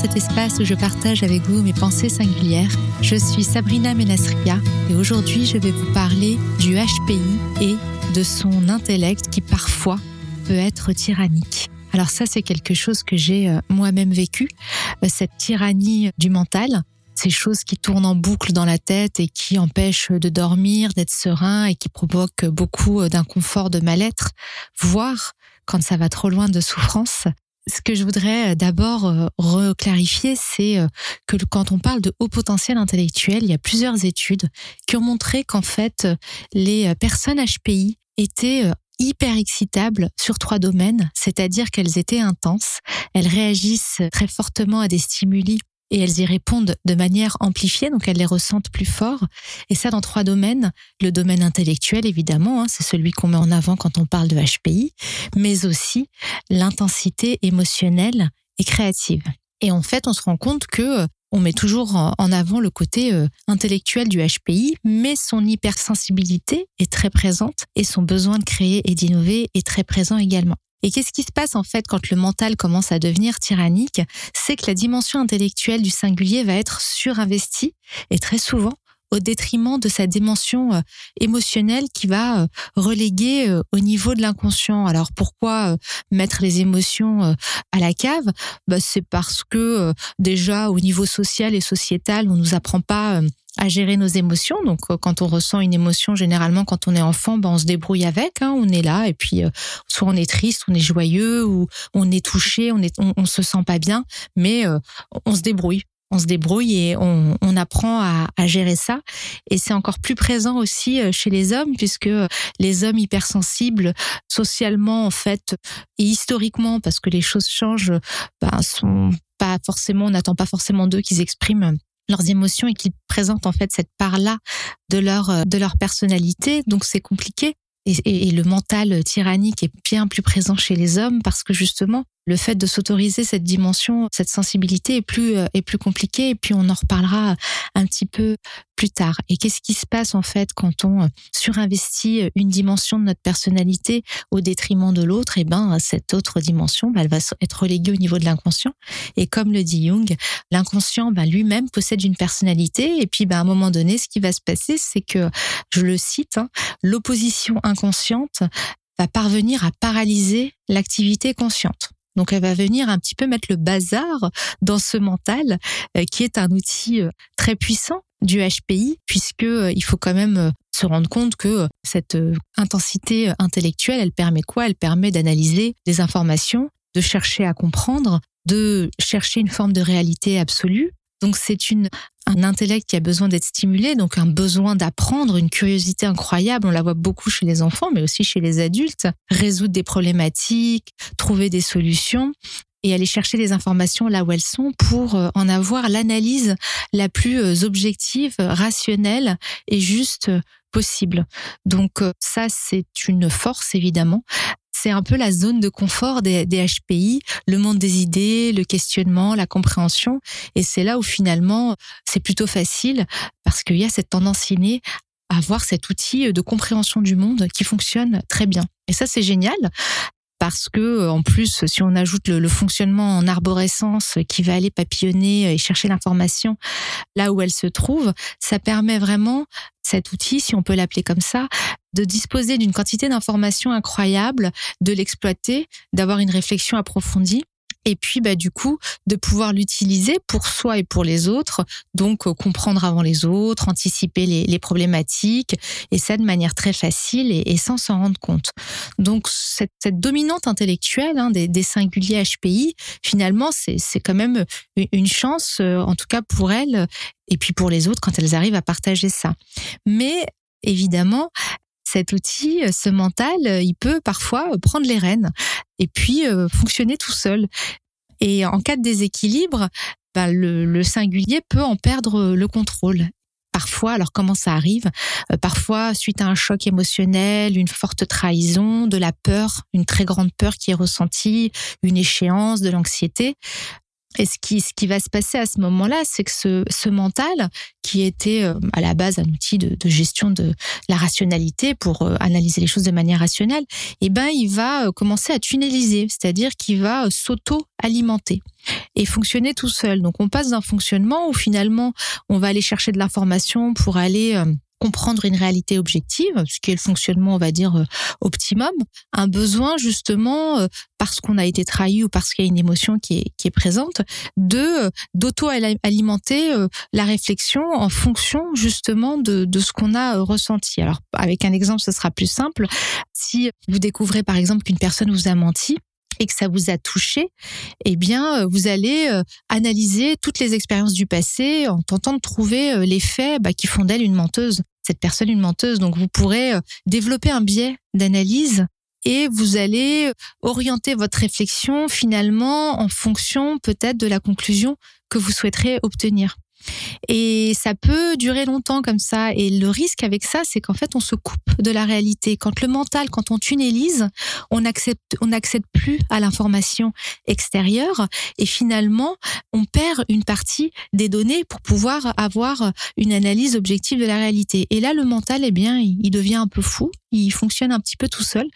cet espace où je partage avec vous mes pensées singulières. Je suis Sabrina Menasria et aujourd'hui je vais vous parler du HPI et de son intellect qui parfois peut être tyrannique. Alors ça c'est quelque chose que j'ai euh, moi-même vécu, euh, cette tyrannie du mental, ces choses qui tournent en boucle dans la tête et qui empêchent de dormir, d'être serein et qui provoquent beaucoup euh, d'inconfort, de mal-être, voire quand ça va trop loin de souffrance, ce que je voudrais euh, d'abord euh, reclarifier, c'est euh, que quand on parle de haut potentiel intellectuel, il y a plusieurs études qui ont montré qu'en fait, les personnes HPI étaient hyper excitables sur trois domaines, c'est-à-dire qu'elles étaient intenses, elles réagissent très fortement à des stimuli et elles y répondent de manière amplifiée, donc elles les ressentent plus fort. Et ça dans trois domaines. Le domaine intellectuel, évidemment, hein, c'est celui qu'on met en avant quand on parle de HPI, mais aussi l'intensité émotionnelle et créative. Et en fait, on se rend compte que euh, on met toujours en avant le côté euh, intellectuel du HPI, mais son hypersensibilité est très présente et son besoin de créer et d'innover est très présent également. Et qu'est-ce qui se passe en fait quand le mental commence à devenir tyrannique? C'est que la dimension intellectuelle du singulier va être surinvestie et très souvent au détriment de sa dimension euh, émotionnelle qui va euh, reléguer euh, au niveau de l'inconscient. Alors pourquoi mettre les émotions à la cave? Bah, C'est parce que déjà au niveau social et sociétal, on nous apprend pas à gérer nos émotions. Donc, quand on ressent une émotion, généralement, quand on est enfant, ben, on se débrouille avec. Hein, on est là et puis euh, soit on est triste, on est joyeux ou on est touché, on est, on, se sent pas bien, mais euh, on se débrouille. On se débrouille et on, on apprend à, à, gérer ça. Et c'est encore plus présent aussi chez les hommes, puisque les hommes hypersensibles, socialement en fait et historiquement, parce que les choses changent, ben, sont pas forcément, on n'attend pas forcément d'eux qu'ils expriment leurs émotions et qu'ils présentent en fait cette part-là de leur euh, de leur personnalité. Donc c'est compliqué. Et, le mental tyrannique est bien plus présent chez les hommes parce que justement le fait de s'autoriser cette dimension, cette sensibilité est plus euh, est plus compliqué. Et puis on en reparlera un petit peu Et qu'est-ce qui se passe en fait quand on euh, surinvestit une dimension de notre personnalité au détriment de l'autre? Eh ben cette autre dimension, bah, elle va être reléguée au niveau de l'inconscient. Et comme le dit Jung, l'inconscient bah, lui-même possède une personnalité et puis bah, à un moment donné, ce qui va se passer, c'est que je le cite, hein, l'opposition inconsciente va parvenir à paralyser l'activité consciente. Donc elle va venir un petit peu mettre le bazar dans ce mental euh, qui est un outil euh, très puissant du HPI puisque euh, il faut quand même se rendre compte que cette intensité intellectuelle, elle permet quoi? Elle permet d'analyser des informations, de chercher à comprendre, de chercher une forme de réalité absolue. Donc c'est une un intellect qui a besoin d'être stimulé, donc un besoin d'apprendre, une curiosité incroyable. On la voit beaucoup chez les enfants, mais aussi chez les adultes. Résoudre des problématiques, trouver des solutions et aller chercher les informations là où elles sont pour euh, en avoir l'analyse la plus euh, objective, rationnelle et juste possible. Donc euh, ça, c'est une force évidemment c'est un peu la zone de confort des, HPI, le monde des idées, le questionnement, la compréhension. Et c'est là où finalement, c'est plutôt facile parce qu'il y a cette tendance innée à avoir cet outil de compréhension du monde qui fonctionne très bien. Et ça, c'est génial parce que en plus si on ajoute le, fonctionnement en arborescence qui va aller papillonner et chercher l'information là où elle se trouve, ça permet vraiment cet outil, si on peut l'appeler comme ça, de disposer d'une quantité d'informations incroyable, de l'exploiter, d'avoir une réflexion approfondie et puis bah du coup de pouvoir l'utiliser pour soi et pour les autres, donc euh, comprendre avant les autres, anticiper les, problématiques et ça de manière très facile et, sans s'en rendre compte. Donc cette, dominante intellectuelle hein, des, singuliers HPI, finalement c'est quand même une chance, euh, en tout cas pour elles et puis pour les autres quand elles arrivent à partager ça. Mais évidemment, cet outil, euh, ce mental, euh, il peut parfois euh, prendre les rênes et puis fonctionner tout seul. Et en cas de déséquilibre, bah, le, singulier peut en perdre le contrôle. Parfois, alors comment ça arrive? Parfois, suite à un choc émotionnel, une forte trahison, de la peur, une très grande peur qui est ressentie, une échéance, de l'anxiété, Et ce qui, va se passer à ce moment-là, c'est que ce, mental, qui était euh, à la base un outil de, de gestion de la rationalité pour euh, analyser les choses de manière rationnelle, eh ben, il va euh, commencer à tunneliser, c'est-à-dire qu'il va s'auto-alimenter et fonctionner tout seul. Donc, on passe d'un fonctionnement où finalement, on va aller chercher de l'information pour aller comprendre une réalité objective, ce qui est le fonctionnement, on va dire, euh, optimum, un besoin justement, euh, parce qu'on a été trahi ou parce qu'il y a une émotion qui est, qui est présente, de euh, d'auto-alimenter la réflexion en fonction justement de, de ce qu'on a ressenti. Alors, avec un exemple, ce sera plus simple. Si vous découvrez par exemple qu'une personne vous a menti, et que ça vous a touché, eh bien, vous allez analyser toutes les expériences du passé en tentant de trouver les faits bah, qui font d'elle une menteuse cette personne une menteuse. Donc vous pourrez euh, développer un biais d'analyse et vous allez euh, orienter votre réflexion finalement en fonction peut-être de la conclusion que vous souhaiterez obtenir. Et ça peut durer longtemps comme ça. Et le risque avec ça, c'est qu'en fait, on se coupe de la réalité. Quand le mental, quand on tunnelise, on accepte, on n'accède plus à l'information extérieure. Et finalement, on perd une partie des données pour pouvoir avoir une analyse objective de la réalité. Et là, le mental, eh bien, il devient un peu fou. Il fonctionne un petit peu tout seul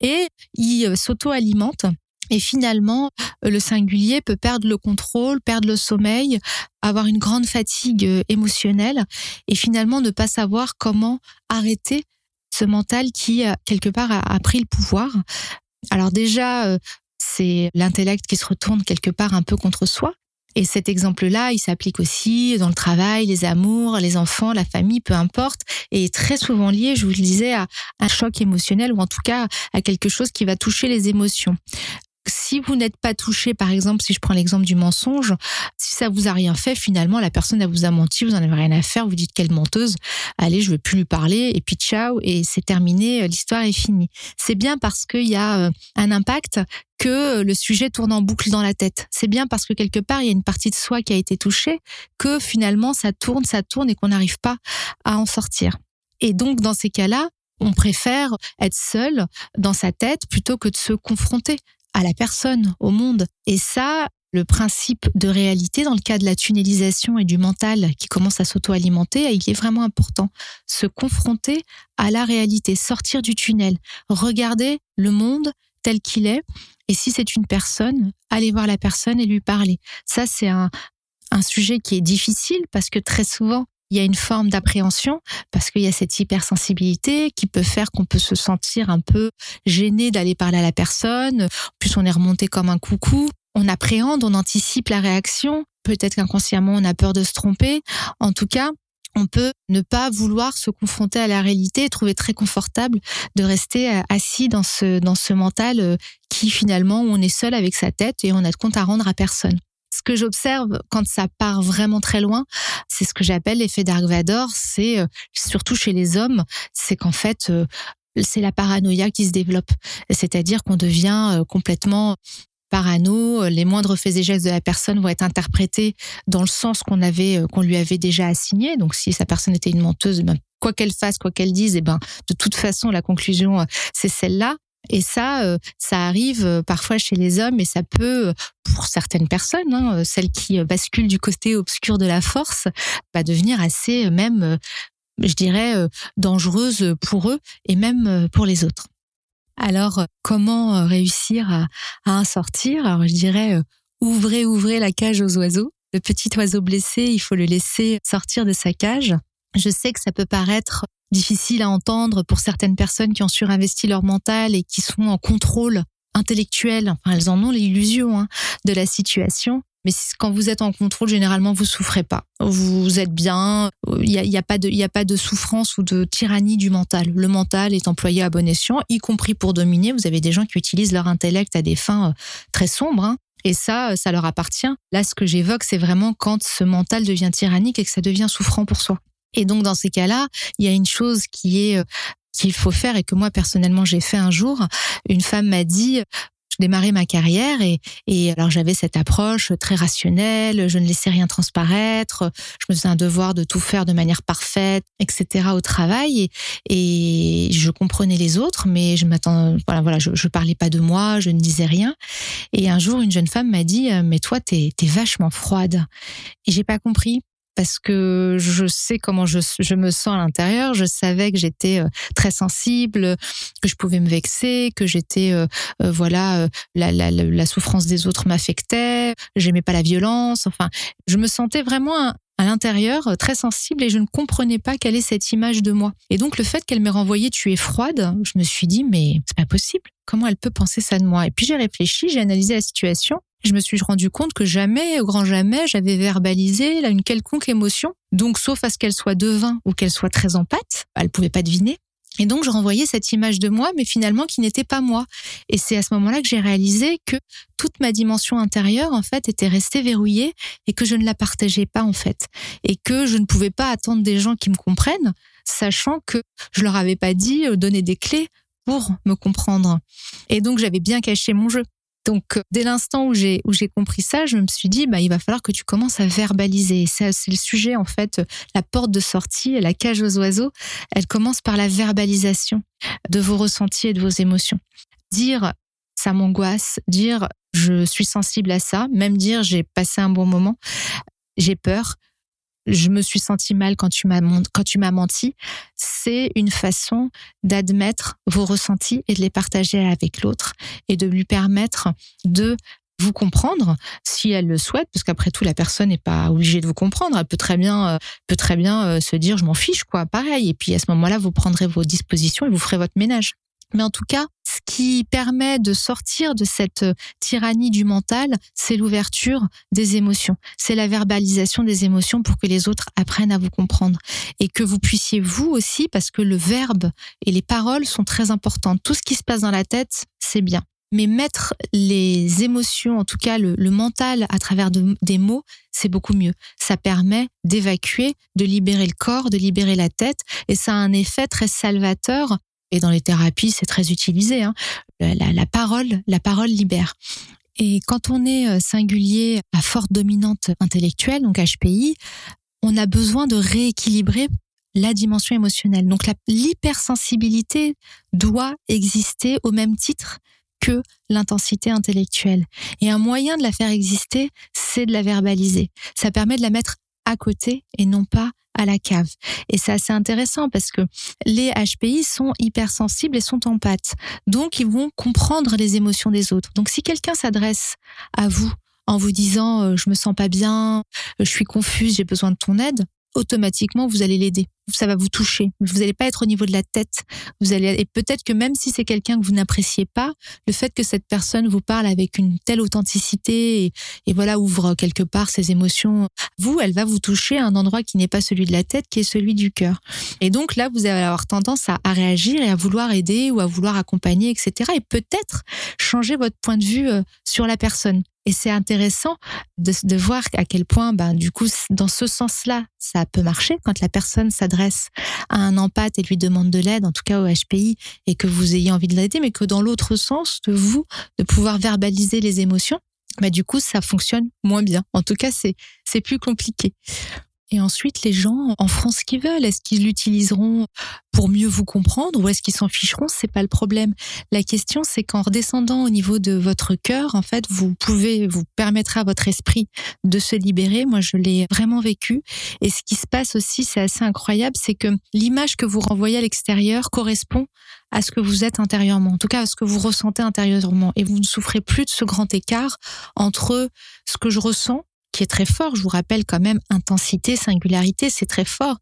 et il s'auto-alimente et finalement, euh, le singulier peut perdre le contrôle, perdre le sommeil, avoir une grande fatigue euh, émotionnelle et finalement ne pas savoir comment arrêter ce mental qui, euh, quelque part, a, pris le pouvoir. Alors déjà, c'est l'intellect qui se retourne quelque part un peu contre soi. Et cet exemple-là, il s'applique aussi dans le travail, les amours, les enfants, la famille, peu importe, et très souvent lié, je vous le disais, à un choc émotionnel ou en tout cas à quelque chose qui va toucher les émotions si vous n'êtes pas touché, par exemple, si je prends l'exemple du mensonge, si ça vous a rien fait, finalement, la personne elle vous a menti, vous en avez rien à faire, vous dites quelle menteuse, allez, je veux plus lui parler, et puis ciao, et c'est terminé, euh, l'histoire est finie. C'est bien parce qu'il y a euh, un impact que le sujet tourne en boucle dans la tête. C'est bien parce que quelque part, il y a une partie de soi qui a été touchée, que finalement, ça tourne, ça tourne, et qu'on n'arrive pas à en sortir. Et donc, dans ces cas-là, on préfère être seul dans sa tête plutôt que de se confronter à la personne, au monde. Et ça, le principe de réalité dans le cas de la tunnelisation et du mental qui commence à s'auto-alimenter, il est vraiment important. Se confronter à la réalité, sortir du tunnel, regarder le monde tel qu'il est. Et si c'est une personne, aller voir la personne et lui parler. Ça, c'est un, un sujet qui est difficile parce que très souvent, il y a une forme d'appréhension parce qu'il y a cette hypersensibilité qui peut faire qu'on peut se sentir un peu gêné d'aller parler à la personne. En plus, on est remonté comme un coucou. On appréhende, on anticipe la réaction. Peut-être qu'inconsciemment, on a peur de se tromper. En tout cas, on peut ne pas vouloir se confronter à la réalité et trouver très confortable de rester euh, assis dans ce, dans ce mental euh, qui finalement, on est seul avec sa tête et on a de compte à rendre à personne ce que j'observe quand ça part vraiment très loin, c'est ce que j'appelle l'effet Dark Vador. C'est euh, surtout chez les hommes, c'est qu'en fait, euh, c'est la paranoïa qui se développe. C'est-à-dire qu'on devient euh, complètement parano, les moindres faits et gestes de la personne vont être interprétés dans le sens qu'on avait, qu'on lui avait déjà assigné. Donc, si sa personne était une menteuse, ben, quoi qu'elle fasse, quoi qu'elle dise, eh ben, de toute façon, la conclusion, c'est celle-là. Et ça, euh, ça arrive euh, parfois chez les hommes et ça peut, euh, pour certaines personnes, hein, celles qui basculent du côté obscur de la force, bah, devenir assez même, je dirais, dangereuse pour eux et même pour les autres. Alors, comment réussir à, à en sortir? Alors, je dirais, ouvrez, ouvrez la cage aux oiseaux. Le petit oiseau blessé, il faut le laisser sortir de sa cage. Je sais que ça peut paraître difficile à entendre pour certaines personnes qui ont surinvesti leur mental et qui sont en contrôle intellectuel. Enfin, elles en ont l'illusion hein, de la situation. Mais quand vous êtes en contrôle, généralement, vous souffrez pas. Vous êtes bien. Il n'y a, y a, pas de, souffrance ou de tyrannie du mental. Le mental est employé à bon escient, y compris pour dominer. Vous avez des gens qui utilisent leur intellect à des fins euh, très sombres. Hein. Et ça, ça leur appartient. Là, ce que j'évoque, c'est vraiment quand ce mental devient tyrannique et que ça devient souffrant pour soi. Et donc dans ces cas-là, il y a une chose qui est euh, qu'il faut faire et que moi personnellement j'ai fait un jour. Une femme m'a dit démarrais ma carrière et, et alors j'avais cette approche très rationnelle, je ne laissais rien transparaître, je me faisais un devoir de tout faire de manière parfaite, etc. au travail et, et je comprenais les autres, mais je m'attends, voilà, voilà, je, je parlais pas de moi, je ne disais rien. Et un jour, une jeune femme m'a dit, euh, mais toi, t'es es vachement froide. Et j'ai pas compris parce que je sais comment je, je me sens à l'intérieur. Je savais que j'étais euh, très sensible, que je pouvais me vexer, que j'étais euh, euh, voilà la, la, la, souffrance des autres m'affectait. J'aimais pas la violence. Enfin, je me sentais vraiment à l'intérieur très sensible et je ne comprenais pas quelle est cette image de moi. Et donc le fait qu'elle m'ait renvoyé tu es froide, je me suis dit mais c'est pas possible. Comment elle peut penser ça de moi? Et puis j'ai réfléchi, j'ai analysé la situation je me suis rendu compte que jamais, au grand jamais, j'avais verbalisé une quelconque émotion. Donc, sauf à ce qu'elle soit devin ou qu'elle soit très en pâte, elle pouvait pas deviner. Et donc, je renvoyais cette image de moi, mais finalement qui n'était pas moi. Et c'est à ce moment-là que j'ai réalisé que toute ma dimension intérieure, en fait, était restée verrouillée et que je ne la partageais pas, en fait. Et que je ne pouvais pas attendre des gens qui me comprennent, sachant que je leur avais pas dit, euh, donner des clés pour me comprendre. Et donc, j'avais bien caché mon jeu. Donc, euh, dès l'instant où j'ai où j'ai compris ça, je me suis dit, bah, il va falloir que tu commences à verbaliser. C'est le sujet en fait, la porte de sortie, la cage aux oiseaux. Elle commence par la verbalisation de vos ressentis et de vos émotions. Dire ça m'angoisse, dire je suis sensible à ça, même dire j'ai passé un bon moment, j'ai peur, je me suis senti mal quand tu m'as quand tu m'as menti, c'est une façon d'admettre vos ressentis et de les partager avec l'autre et de lui permettre de vous comprendre si elle le souhaite parce qu'après tout la personne n'est pas obligée de vous comprendre. Elle peut très bien euh, peut très bien euh, se dire je m'en fiche quoi. Pareil. Et puis à ce moment-là vous prendrez vos dispositions et vous ferez votre ménage mais en tout cas, ce qui permet de sortir de cette euh, tyrannie du mental, c'est l'ouverture des émotions. C'est la verbalisation des émotions pour que les autres apprennent à vous comprendre. Et que vous puissiez vous aussi, parce que le verbe et les paroles sont très importantes. Tout ce qui se passe dans la tête, c'est bien. Mais mettre les émotions, en tout cas le, mental, à travers des mots, c'est beaucoup mieux. Ça permet d'évacuer, de libérer le corps, de libérer la tête, et ça a un effet très salvateur et dans les thérapies, c'est très utilisé. Hein. La, parole, la parole libère. Et quand on est euh, singulier à forte dominante intellectuelle, donc HPI, on a besoin de rééquilibrer la dimension émotionnelle. Donc l'hypersensibilité doit exister au même titre que l'intensité intellectuelle. Et un moyen de la faire exister, c'est de la verbaliser. Ça permet de la mettre à côté et non pas à la cave. Et c'est assez intéressant parce que les HPI sont hypersensibles et sont en pâte. Donc, ils vont comprendre les émotions des autres. Donc, si quelqu'un s'adresse à vous en vous disant euh, je me sens pas bien, je suis confuse, j'ai besoin de ton aide, automatiquement vous allez l'aider ça va vous toucher. Vous n'allez pas être au niveau de la tête. Vous allez et peut-être que même si c'est quelqu'un que vous n'appréciez pas, le fait que cette personne vous parle avec une telle authenticité et, voilà ouvre quelque part ses émotions, vous, elle va vous toucher à un endroit qui n'est pas celui de la tête, qui est celui du cœur. Et donc là, vous allez avoir tendance à, réagir et à vouloir aider ou à vouloir accompagner, etc. Et peut-être changer votre point de vue euh, sur la personne. Et c'est intéressant de, voir à quel point, ben, du coup, dans ce sens-là, ça peut marcher quand la personne s'adresse à un empathe et lui demande de l'aide, en tout cas au HPI, et que vous ayez envie de l'aider, mais que dans l'autre sens, de vous, de pouvoir verbaliser les émotions, bah, du coup, ça fonctionne moins bien. En tout cas, c'est plus compliqué. Et ensuite, les gens en feront ce qu'ils veulent. Est-ce qu'ils l'utiliseront pour mieux vous comprendre ou est-ce qu'ils s'en ficheront? C'est pas le problème. La question, c'est qu'en redescendant au niveau de votre cœur, en fait, vous pouvez vous permettre à votre esprit de se libérer. Moi, je l'ai vraiment vécu. Et ce qui se passe aussi, c'est assez incroyable, c'est que l'image que vous renvoyez à l'extérieur correspond à ce que vous êtes intérieurement, en tout cas à ce que vous ressentez intérieurement. Et vous ne souffrez plus de ce grand écart entre ce que je ressens qui est très fort. Je vous rappelle quand même intensité, singularité, c'est très fort.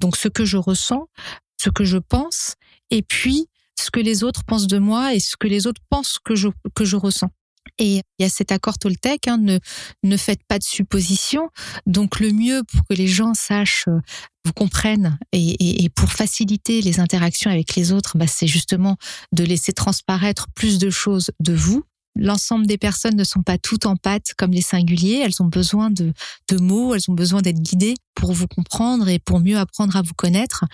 Donc ce que je ressens, ce que je pense, et puis ce que les autres pensent de moi et ce que les autres pensent que je, que je ressens. Et il y a cet accord Toltec, hein, ne, ne faites pas de suppositions. Donc le mieux pour que les gens sachent, euh, vous comprennent et, pour faciliter les interactions avec les autres, bah, c'est justement de laisser transparaître plus de choses de vous l'ensemble des personnes ne sont pas toutes en pâte comme les singuliers. Elles ont besoin de, de mots, elles ont besoin d'être guidées pour vous comprendre et pour mieux apprendre à vous connaître.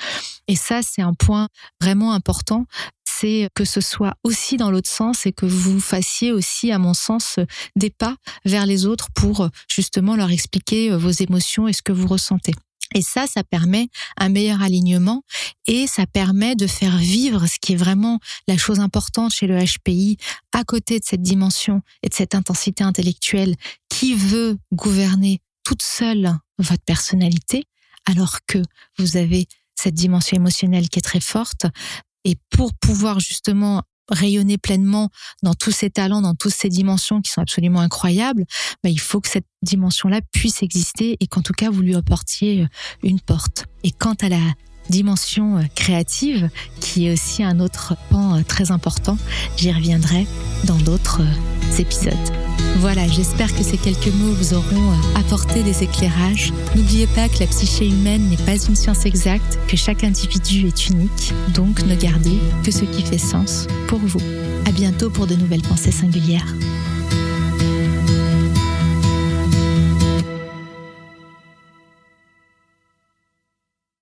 Et ça, c'est un point vraiment important. c'est que ce soit aussi dans l'autre sens et que vous fassiez aussi, à mon sens, des pas vers les autres pour justement leur expliquer vos émotions et ce que vous ressentez. Et ça, ça permet un meilleur alignement et ça permet de faire vivre ce qui est vraiment la chose importante chez le HPI à côté de cette dimension et de cette intensité intellectuelle qui veut gouverner toute seule votre personnalité alors que vous avez cette dimension émotionnelle qui est très forte. Et pour pouvoir justement rayonner pleinement dans tous ces talents, dans toutes ces dimensions qui sont absolument incroyables, bah, il faut que cette dimension-là puisse exister et qu'en tout cas vous lui apportiez euh, une porte. Et quant à la dimension euh, créative, qui est aussi un autre pan euh, très important, j'y reviendrai dans d'autres épisodes. Voilà, j'espère que ces quelques mots vous auront apporté des éclairages. N'oubliez pas que la psyché humaine n'est pas une science exacte, que chaque individu est unique, donc ne gardez que ce qui fait sens pour vous. À bientôt pour de nouvelles pensées singulières.